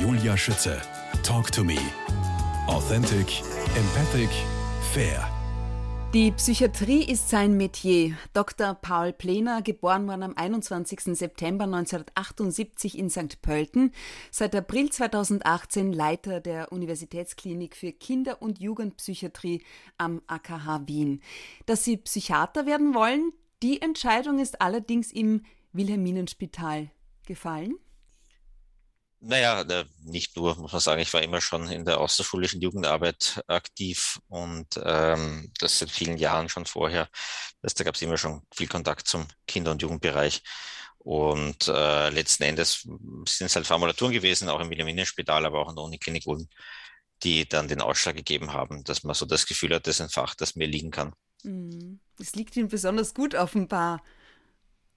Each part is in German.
Julia Schütze. Talk to me. Authentic, empathic, fair. Die Psychiatrie ist sein Metier. Dr. Paul Plener, geboren worden am 21. September 1978 in St. Pölten, seit April 2018 Leiter der Universitätsklinik für Kinder- und Jugendpsychiatrie am AKH Wien. Dass Sie Psychiater werden wollen, die Entscheidung ist allerdings im Wilhelminenspital gefallen. Naja, nicht nur, muss man sagen, ich war immer schon in der außerschulischen Jugendarbeit aktiv und ähm, das seit vielen Jahren schon vorher. Das, da gab es immer schon viel Kontakt zum Kinder- und Jugendbereich. Und äh, letzten Endes sind es halt Formulaturen gewesen, auch im Wilhelminenspital, aber auch in der Uniklinik Ulm, die dann den Ausschlag gegeben haben, dass man so das Gefühl hat, das ist ein Fach, das mir liegen kann. Mhm. Es liegt Ihnen besonders gut offenbar.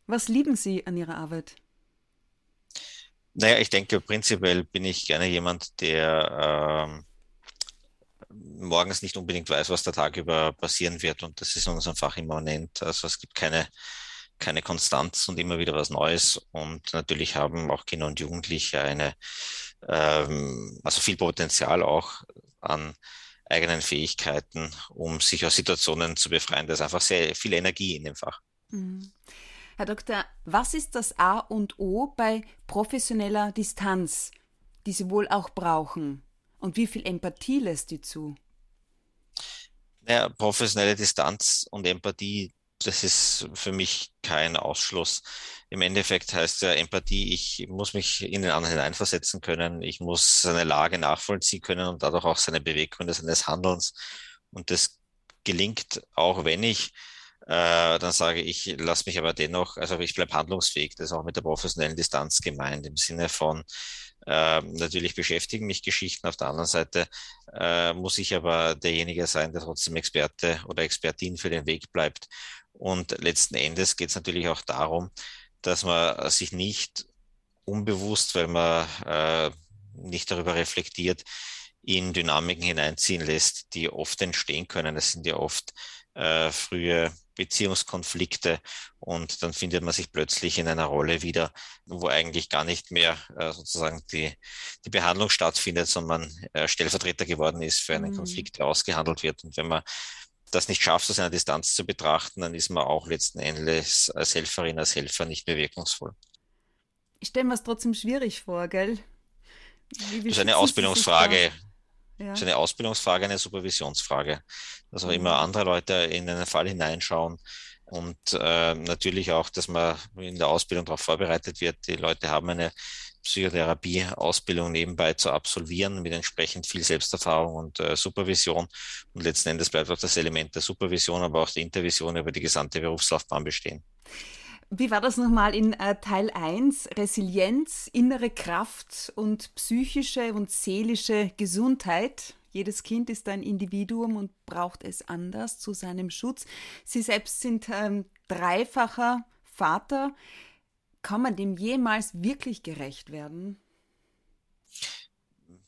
Was lieben Sie an Ihrer Arbeit? Naja, ich denke, prinzipiell bin ich gerne jemand, der ähm, morgens nicht unbedingt weiß, was der Tag über passieren wird. Und das ist in unserem Fach immanent. Also es gibt keine, keine Konstanz und immer wieder was Neues. Und natürlich haben auch Kinder und Jugendliche eine, ähm, also viel Potenzial auch an eigenen Fähigkeiten, um sich aus Situationen zu befreien. Da ist einfach sehr viel Energie in dem Fach. Mhm. Herr Doktor, was ist das A und O bei professioneller Distanz, die Sie wohl auch brauchen? Und wie viel Empathie lässt die zu? Naja, professionelle Distanz und Empathie, das ist für mich kein Ausschluss. Im Endeffekt heißt ja Empathie, ich muss mich in den anderen hineinversetzen können, ich muss seine Lage nachvollziehen können und dadurch auch seine Beweggründe seines Handelns. Und das gelingt auch, wenn ich äh, dann sage ich, lass mich aber dennoch, also ich bleibe handlungsfähig. Das ist auch mit der professionellen Distanz gemeint, im Sinne von, äh, natürlich beschäftigen mich Geschichten. Auf der anderen Seite äh, muss ich aber derjenige sein, der trotzdem Experte oder Expertin für den Weg bleibt. Und letzten Endes geht es natürlich auch darum, dass man sich nicht unbewusst, weil man äh, nicht darüber reflektiert, in Dynamiken hineinziehen lässt, die oft entstehen können. Es sind ja oft äh, frühe Beziehungskonflikte und dann findet man sich plötzlich in einer Rolle wieder, wo eigentlich gar nicht mehr äh, sozusagen die, die Behandlung stattfindet, sondern man äh, Stellvertreter geworden ist für einen mhm. Konflikt, der ausgehandelt wird. Und wenn man das nicht schafft, aus einer Distanz zu betrachten, dann ist man auch letzten Endes als Helferin, als Helfer nicht mehr wirkungsvoll. Ich stelle mir es trotzdem schwierig vor, gell? Das ist eine Ausbildungsfrage. Ja. Ist eine Ausbildungsfrage, eine Supervisionsfrage. Dass auch mhm. immer andere Leute in einen Fall hineinschauen und äh, natürlich auch, dass man in der Ausbildung darauf vorbereitet wird. Die Leute haben eine Psychotherapie-Ausbildung nebenbei zu absolvieren mit entsprechend viel Selbsterfahrung und äh, Supervision. Und letzten Endes bleibt auch das Element der Supervision, aber auch der Intervision über die gesamte Berufslaufbahn bestehen. Wie war das nochmal in äh, Teil 1? Resilienz, innere Kraft und psychische und seelische Gesundheit. Jedes Kind ist ein Individuum und braucht es anders zu seinem Schutz. Sie selbst sind ähm, dreifacher Vater. Kann man dem jemals wirklich gerecht werden?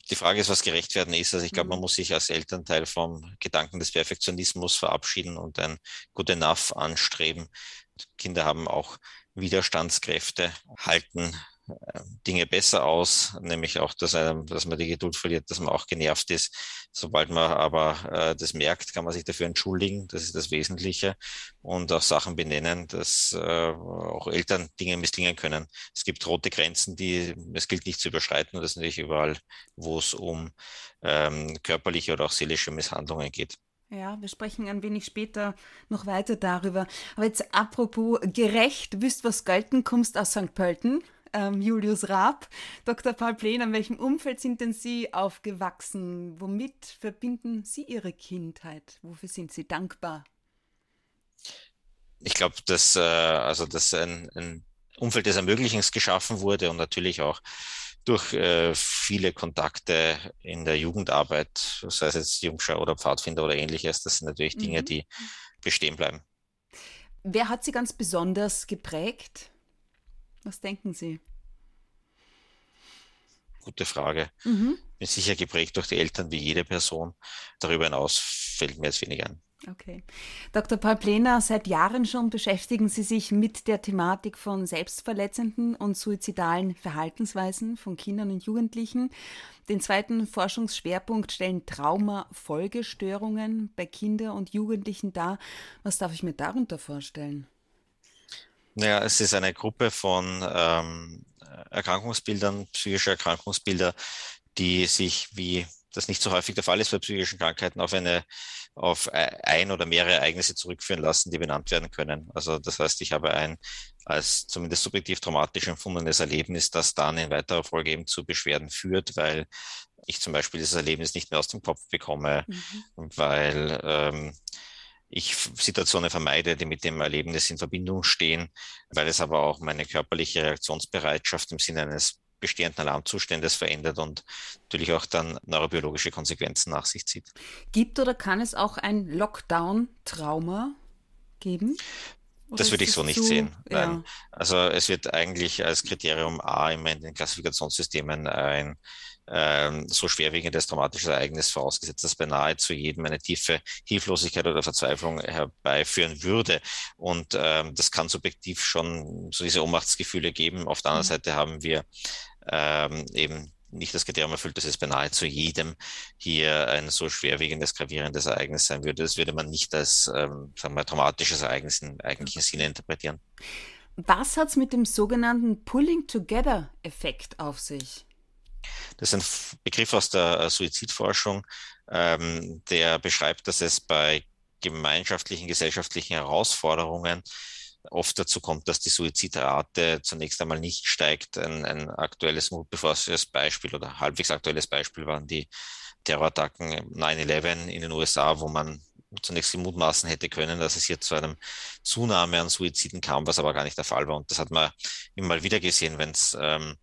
Die Frage ist, was gerecht werden ist. Also ich glaube, man mhm. muss sich als Elternteil vom Gedanken des Perfektionismus verabschieden und ein Good Enough anstreben. Kinder haben auch Widerstandskräfte, halten äh, Dinge besser aus, nämlich auch, dass, einem, dass man die Geduld verliert, dass man auch genervt ist. Sobald man aber äh, das merkt, kann man sich dafür entschuldigen. Das ist das Wesentliche. Und auch Sachen benennen, dass äh, auch Eltern Dinge misslingen können. Es gibt rote Grenzen, die es gilt nicht zu überschreiten. Und das ist natürlich überall, wo es um ähm, körperliche oder auch seelische Misshandlungen geht. Ja, wir sprechen ein wenig später noch weiter darüber. Aber jetzt apropos gerecht, wisst was gelten, kommst aus St. Pölten, ähm, Julius Raab. Dr. Paul Plen, an welchem Umfeld sind denn Sie aufgewachsen? Womit verbinden Sie Ihre Kindheit? Wofür sind Sie dankbar? Ich glaube, dass, äh, also, dass ein, ein Umfeld des Ermöglichens geschaffen wurde und natürlich auch durch äh, viele Kontakte in der Jugendarbeit, sei es jetzt Jungschau oder Pfadfinder oder ähnliches, das sind natürlich Dinge, mhm. die bestehen bleiben. Wer hat Sie ganz besonders geprägt? Was denken Sie? Gute Frage. Mhm. Bin sicher geprägt durch die Eltern wie jede Person. Darüber hinaus fällt mir jetzt wenig ein. Okay. Dr. Paul Plener, seit Jahren schon beschäftigen Sie sich mit der Thematik von selbstverletzenden und suizidalen Verhaltensweisen von Kindern und Jugendlichen. Den zweiten Forschungsschwerpunkt stellen Trauma-Folgestörungen bei Kindern und Jugendlichen dar. Was darf ich mir darunter vorstellen? Naja, es ist eine Gruppe von ähm, Erkrankungsbildern, psychische Erkrankungsbilder, die sich, wie das nicht so häufig der Fall ist bei psychischen Krankheiten, auf eine auf ein oder mehrere Ereignisse zurückführen lassen, die benannt werden können. Also das heißt, ich habe ein als zumindest subjektiv traumatisch empfundenes Erlebnis, das dann in weiterer Folge eben zu Beschwerden führt, weil ich zum Beispiel dieses Erlebnis nicht mehr aus dem Kopf bekomme, mhm. weil ähm, ich Situationen vermeide, die mit dem Erlebnis in Verbindung stehen, weil es aber auch meine körperliche Reaktionsbereitschaft im Sinne eines bestehenden Alarmzustandes verändert und natürlich auch dann neurobiologische Konsequenzen nach sich zieht. Gibt oder kann es auch ein Lockdown-Trauma geben? Oder das würde ich so nicht zu, sehen. Ja. Also es wird eigentlich als Kriterium A immer in den Klassifikationssystemen ein ähm, so schwerwiegendes traumatisches Ereignis vorausgesetzt, das bei nahezu jedem eine tiefe Hilflosigkeit oder Verzweiflung herbeiführen würde. Und ähm, das kann subjektiv schon so diese Ohnmachtsgefühle geben. Auf der anderen mhm. Seite haben wir ähm, eben nicht das Kriterium erfüllt, dass es bei nahezu jedem hier ein so schwerwiegendes, gravierendes Ereignis sein würde. Das würde man nicht als ähm, sagen wir, traumatisches Ereignis im eigentlichen Sinne interpretieren. Was hat es mit dem sogenannten Pulling-Together-Effekt auf sich? Das ist ein Begriff aus der äh, Suizidforschung, ähm, der beschreibt, dass es bei gemeinschaftlichen, gesellschaftlichen Herausforderungen oft dazu kommt, dass die Suizidrate zunächst einmal nicht steigt. Ein, ein aktuelles mutbevorstehendes Beispiel oder halbwegs aktuelles Beispiel waren die Terrorattacken 9-11 in den USA, wo man zunächst mutmaßen hätte können, dass es hier zu einem Zunahme an Suiziden kam, was aber gar nicht der Fall war. Und das hat man immer wieder gesehen, wenn es ähm,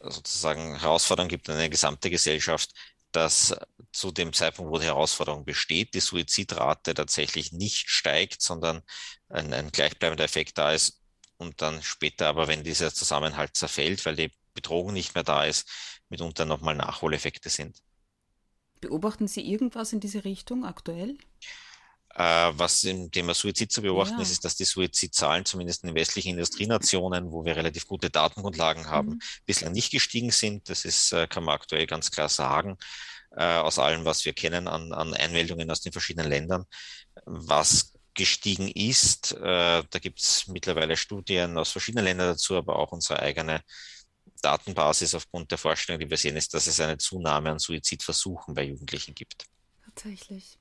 sozusagen Herausforderungen gibt in der gesamte Gesellschaft, dass zu dem Zeitpunkt, wo die Herausforderung besteht, die Suizidrate tatsächlich nicht steigt, sondern ein, ein gleichbleibender Effekt da ist und dann später aber, wenn dieser Zusammenhalt zerfällt, weil die Bedrohung nicht mehr da ist, mitunter nochmal Nachholeffekte sind. Beobachten Sie irgendwas in diese Richtung aktuell? Äh, was im Thema Suizid zu beobachten ja. ist, ist, dass die Suizidzahlen zumindest in den westlichen Industrienationen, wo wir relativ gute Datengrundlagen haben, mhm. bislang nicht gestiegen sind. Das ist, äh, kann man aktuell ganz klar sagen, äh, aus allem, was wir kennen an, an Einmeldungen aus den verschiedenen Ländern. Was gestiegen ist, da gibt es mittlerweile Studien aus verschiedenen Ländern dazu, aber auch unsere eigene Datenbasis aufgrund der Vorstellung, die wir sehen, ist, dass es eine Zunahme an Suizidversuchen bei Jugendlichen gibt. Tatsächlich.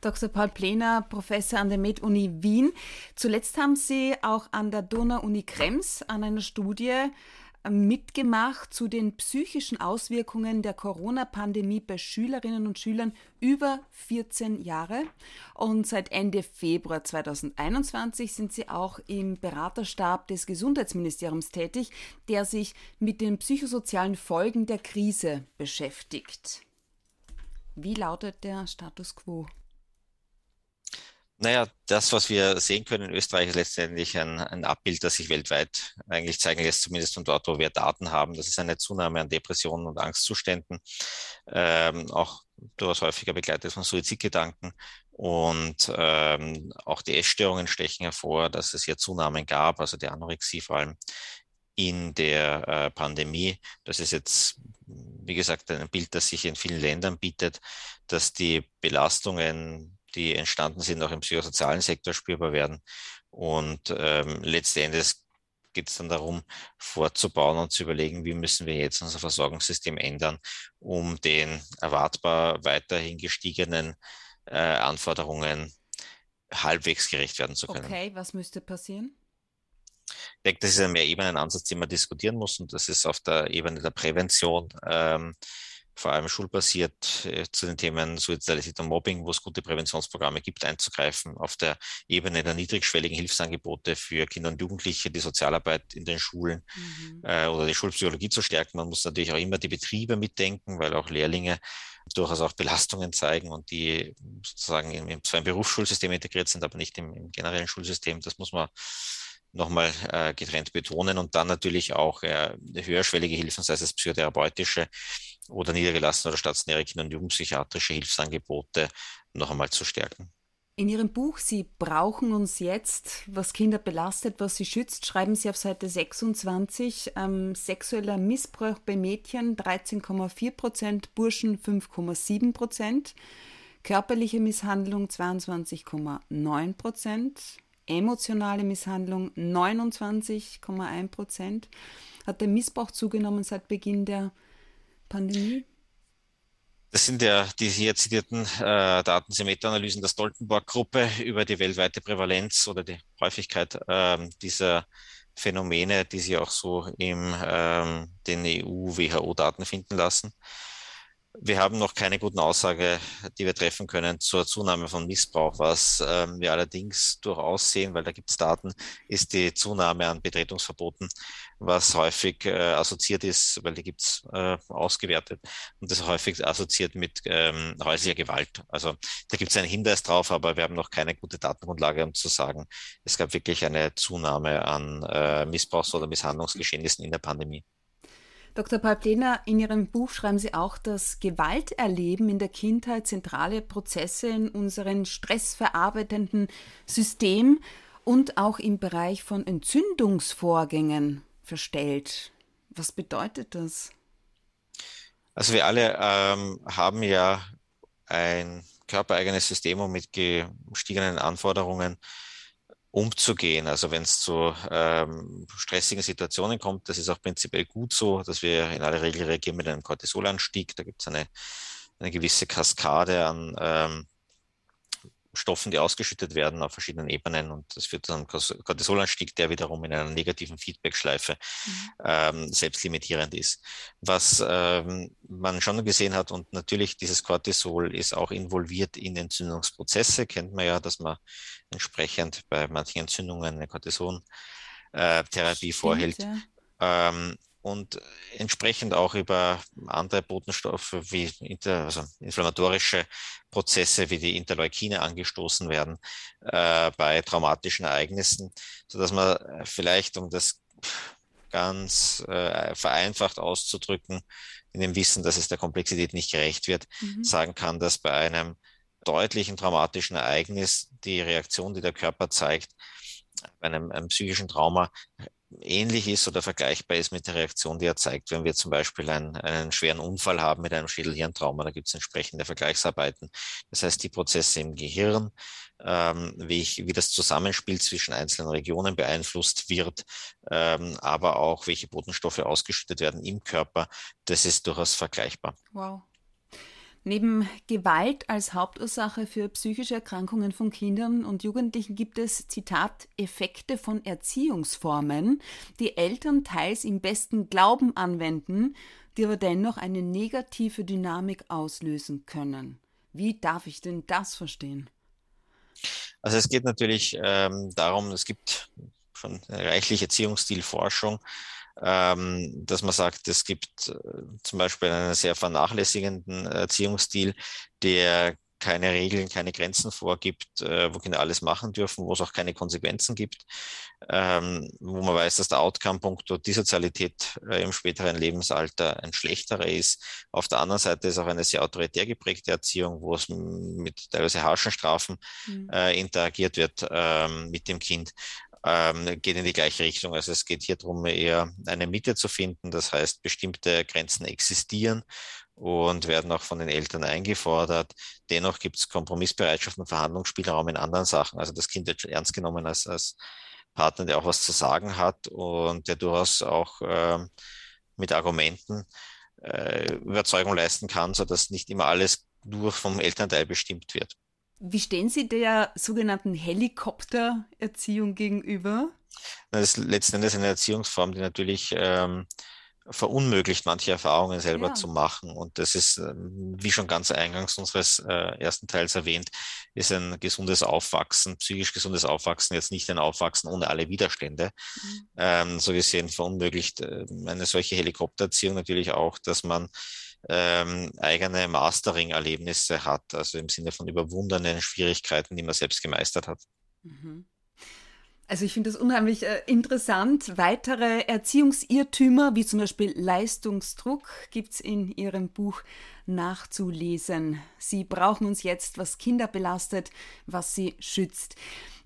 Dr. Paul Plener, Professor an der Med-Uni Wien. Zuletzt haben Sie auch an der Donau-Uni Krems an einer Studie äh, mitgemacht zu den psychischen Auswirkungen der Corona-Pandemie bei Schülerinnen und Schülern über 14 Jahre. Und seit Ende Februar 2021 sind Sie auch im Beraterstab des Gesundheitsministeriums tätig, der sich mit den psychosozialen Folgen der Krise beschäftigt. Wie lautet der Status quo? Naja, das, was wir sehen können in Österreich, ist letztendlich ein, ein, Abbild, das sich weltweit eigentlich zeigen lässt, zumindest von dort, wo wir Daten haben. Das ist eine Zunahme an Depressionen und Angstzuständen, ähm, auch durchaus häufiger begleitet von Suizidgedanken. Und ähm, auch die Essstörungen stechen hervor, dass es hier Zunahmen gab, also die Anorexie vor allem in der äh, Pandemie. Das ist jetzt, wie gesagt, ein Bild, das sich in vielen Ländern bietet, dass die Belastungen die entstanden sind, auch im psychosozialen Sektor spürbar werden. Und ähm, letztendlich geht es dann darum, fortzubauen und zu überlegen, wie müssen wir jetzt unser Versorgungssystem ändern, um den erwartbar weiterhin gestiegenen äh, Anforderungen halbwegs gerecht werden zu können. Okay, was müsste passieren? Ich denke, das ist ein Mehrebenen-Ansatz, den man diskutieren muss und das ist auf der Ebene der Prävention ähm, vor allem schulbasiert äh, zu den Themen Suizidalität und Mobbing, wo es gute Präventionsprogramme gibt, einzugreifen. Auf der Ebene der niedrigschwelligen Hilfsangebote für Kinder und Jugendliche, die Sozialarbeit in den Schulen mhm. äh, oder die Schulpsychologie zu stärken. Man muss natürlich auch immer die Betriebe mitdenken, weil auch Lehrlinge durchaus auch Belastungen zeigen und die sozusagen im, im, zwar im Berufsschulsystem integriert sind, aber nicht im, im generellen Schulsystem. Das muss man nochmal äh, getrennt betonen und dann natürlich auch äh, höherschwellige Hilfen, sei es psychotherapeutische oder niedergelassene oder stationäre Kinder- und Jugendpsychiatrische Hilfsangebote noch einmal zu stärken. In Ihrem Buch Sie brauchen uns jetzt, was Kinder belastet, was sie schützt, schreiben Sie auf Seite 26, ähm, sexueller Missbrauch bei Mädchen 13,4 Prozent, Burschen 5,7 Prozent, körperliche Misshandlung 22,9 Prozent, emotionale Misshandlung 29,1 Prozent. Hat der Missbrauch zugenommen seit Beginn der Pandemie? Das sind ja die hier zitierten äh, Daten der Meta-Analysen der Stoltenberg-Gruppe über die weltweite Prävalenz oder die Häufigkeit ähm, dieser Phänomene, die Sie auch so in ähm, den EU-WHO-Daten finden lassen. Wir haben noch keine guten Aussage, die wir treffen können zur Zunahme von Missbrauch. Was ähm, wir allerdings durchaus sehen, weil da gibt es Daten, ist die Zunahme an Betretungsverboten, was häufig äh, assoziiert ist, weil die gibt es äh, ausgewertet und das häufig assoziiert mit ähm, häuslicher Gewalt. Also da gibt es einen Hinweis drauf, aber wir haben noch keine gute Datengrundlage, um zu sagen, es gab wirklich eine Zunahme an äh, Missbrauchs- oder Misshandlungsgeschehnissen in der Pandemie. Dr. Palplena, in Ihrem Buch schreiben Sie auch, dass Gewalterleben in der Kindheit zentrale Prozesse in unserem stressverarbeitenden System und auch im Bereich von Entzündungsvorgängen verstellt. Was bedeutet das? Also wir alle ähm, haben ja ein körpereigenes System und mit gestiegenen Anforderungen umzugehen. Also wenn es zu ähm, stressigen Situationen kommt, das ist auch prinzipiell gut so, dass wir in aller Regel reagieren mit einem Cortisolanstieg. Da gibt es eine, eine gewisse Kaskade an ähm, Stoffen, die ausgeschüttet werden auf verschiedenen Ebenen und das führt zu einem Cortisolanstieg, der wiederum in einer negativen Feedbackschleife mhm. ähm, selbstlimitierend ist. Was ähm, man schon gesehen hat und natürlich dieses Cortisol ist auch involviert in Entzündungsprozesse, kennt man ja, dass man entsprechend bei manchen Entzündungen eine Cortison-Therapie äh, vorhält. Ja. Ähm, und entsprechend auch über andere Botenstoffe wie inter, also inflammatorische Prozesse wie die Interleukine angestoßen werden äh, bei traumatischen Ereignissen, so dass man vielleicht, um das ganz äh, vereinfacht auszudrücken, in dem Wissen, dass es der Komplexität nicht gerecht wird, mhm. sagen kann, dass bei einem deutlichen traumatischen Ereignis die Reaktion, die der Körper zeigt, bei einem, einem psychischen Trauma ähnlich ist oder vergleichbar ist mit der Reaktion, die er zeigt, wenn wir zum Beispiel einen, einen schweren Unfall haben mit einem Schädelhirntrauma. Da gibt es entsprechende Vergleichsarbeiten. Das heißt, die Prozesse im Gehirn, ähm, wie, ich, wie das Zusammenspiel zwischen einzelnen Regionen beeinflusst wird, ähm, aber auch welche Botenstoffe ausgeschüttet werden im Körper, das ist durchaus vergleichbar. Wow. Neben Gewalt als Hauptursache für psychische Erkrankungen von Kindern und Jugendlichen gibt es, Zitat, Effekte von Erziehungsformen, die Eltern teils im besten Glauben anwenden, die aber dennoch eine negative Dynamik auslösen können. Wie darf ich denn das verstehen? Also es geht natürlich ähm, darum, es gibt schon reichlich Erziehungsstilforschung, ähm, dass man sagt, es gibt äh, zum Beispiel einen sehr vernachlässigenden Erziehungsstil, der keine Regeln, keine Grenzen vorgibt, äh, wo Kinder alles machen dürfen, wo es auch keine Konsequenzen gibt, ähm, wo man weiß, dass der Outcome punkto Dissozialität äh, im späteren Lebensalter ein schlechterer ist. Auf der anderen Seite ist auch eine sehr autoritär geprägte Erziehung, wo es mit teilweise harschen Strafen mhm. äh, interagiert wird ähm, mit dem Kind ähm, geht in die gleiche Richtung. Also es geht hier darum, eher eine Mitte zu finden. Das heißt, bestimmte Grenzen existieren und werden auch von den Eltern eingefordert. Dennoch gibt es Kompromissbereitschaft und Verhandlungsspielraum in anderen Sachen. Also das Kind wird ernst genommen als, als Partner, der auch was zu sagen hat und der durchaus auch äh, mit Argumenten äh, Überzeugung leisten kann, sodass nicht immer alles nur vom Elternteil bestimmt wird. Wie stehen Sie der sogenannten Helikoptererziehung gegenüber? Das ist letzten Endes eine Erziehungsform, die natürlich ähm, verunmöglicht, manche Erfahrungen selber ja. zu machen. Und das ist, ähm, wie schon ganz eingangs unseres äh, ersten Teils erwähnt, ist ein gesundes Aufwachsen, psychisch gesundes Aufwachsen, jetzt nicht ein Aufwachsen ohne alle Widerstände. Mhm. Ähm, so gesehen verunmöglicht äh, eine solche Helikoptererziehung natürlich auch, dass man ähm, eigene Mastering-Erlebnisse hat, also im Sinne von überwundenen Schwierigkeiten, die man selbst gemeistert hat. Mhm. Also ich finde das unheimlich äh, interessant. Weitere Erziehungsirrtümer, wie zum Beispiel Leistungsdruck, gibt es in Ihrem Buch nachzulesen. Sie brauchen uns jetzt, was Kinder belastet, was sie schützt.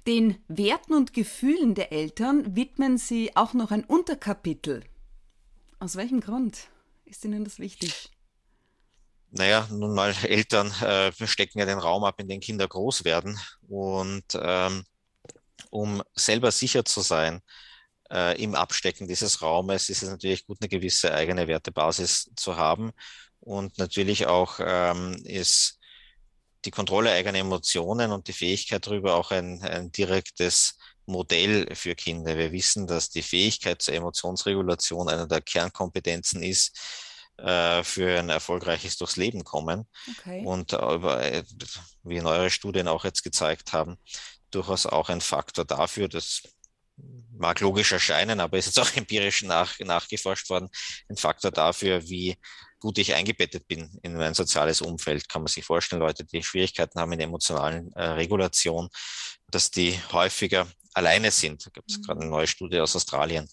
Den Werten und Gefühlen der Eltern widmen Sie auch noch ein Unterkapitel. Aus welchem Grund ist Ihnen das wichtig? Naja, nun mal Eltern äh, stecken ja den Raum ab, in dem Kinder groß werden. Und ähm, um selber sicher zu sein äh, im Abstecken dieses Raumes, ist es natürlich gut, eine gewisse eigene Wertebasis zu haben. Und natürlich auch ähm, ist die Kontrolle eigener Emotionen und die Fähigkeit darüber auch ein, ein direktes Modell für Kinder. Wir wissen, dass die Fähigkeit zur Emotionsregulation einer der Kernkompetenzen ist, äh, für ein erfolgreiches durchs Leben kommen. Okay. Und äh, wie neuere Studien auch jetzt gezeigt haben, durchaus auch ein Faktor dafür, das mag logisch erscheinen, aber ist jetzt auch empirisch nach, nachgeforscht worden, ein Faktor dafür, wie gut ich eingebettet bin in mein soziales Umfeld. Kann man sich vorstellen, Leute, die Schwierigkeiten haben in der emotionalen äh, Regulation, dass die häufiger alleine sind. Da gibt es mhm. gerade eine neue Studie aus Australien.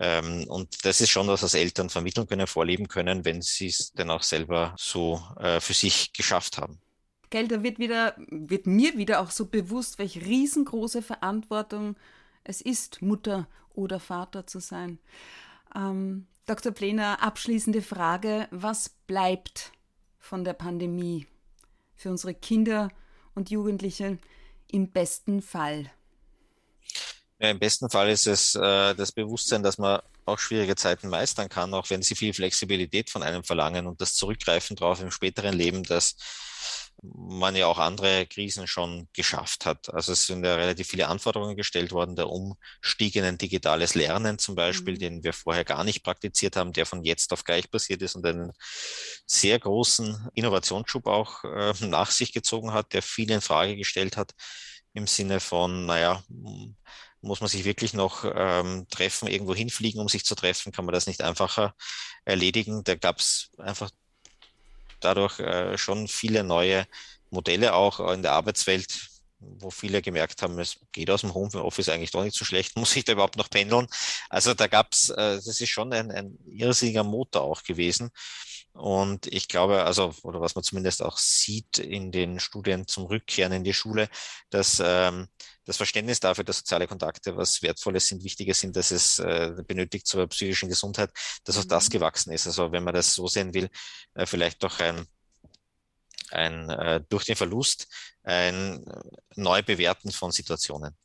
Ähm, und das ist schon was, was Eltern vermitteln können, vorleben können, wenn sie es dann auch selber so äh, für sich geschafft haben. Gell, da wird, wieder, wird mir wieder auch so bewusst, welche riesengroße Verantwortung es ist, Mutter oder Vater zu sein. Ähm, Dr. Plener, abschließende Frage. Was bleibt von der Pandemie für unsere Kinder und Jugendliche im besten Fall? Ja, Im besten Fall ist es äh, das Bewusstsein, dass man auch schwierige Zeiten meistern kann, auch wenn sie viel Flexibilität von einem verlangen und das Zurückgreifen darauf im späteren Leben, dass man ja auch andere Krisen schon geschafft hat. Also es sind ja relativ viele Anforderungen gestellt worden, der Umstieg in ein digitales Lernen zum Beispiel, mhm. den wir vorher gar nicht praktiziert haben, der von jetzt auf gleich passiert ist und einen sehr großen Innovationsschub auch äh, nach sich gezogen hat, der viel in Frage gestellt hat im Sinne von, naja, muss man sich wirklich noch ähm, treffen, irgendwo hinfliegen, um sich zu treffen, kann man das nicht einfacher erledigen. Da gab es einfach dadurch äh, schon viele neue Modelle auch in der Arbeitswelt, wo viele gemerkt haben, es geht aus dem Homeoffice eigentlich doch nicht so schlecht, muss ich da überhaupt noch pendeln? Also da gab's, äh, das ist schon ein, ein irrsinniger Motor auch gewesen. Und ich glaube, also, oder was man zumindest auch sieht in den Studien zum Rückkehren in die Schule, dass ähm, das Verständnis dafür, dass soziale Kontakte was Wertvolles sind, Wichtiges sind, dass es äh, benötigt zur psychischen Gesundheit, dass auch das mhm. gewachsen ist. Also wenn man das so sehen will, äh, vielleicht doch ein, ein äh, durch den Verlust ein Neubewerten von Situationen.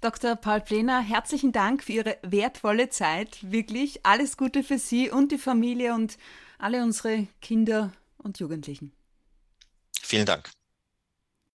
Dr. Paul Plener, herzlichen Dank für Ihre wertvolle Zeit. Wirklich alles Gute für Sie und die Familie und alle unsere Kinder und Jugendlichen. Vielen Dank.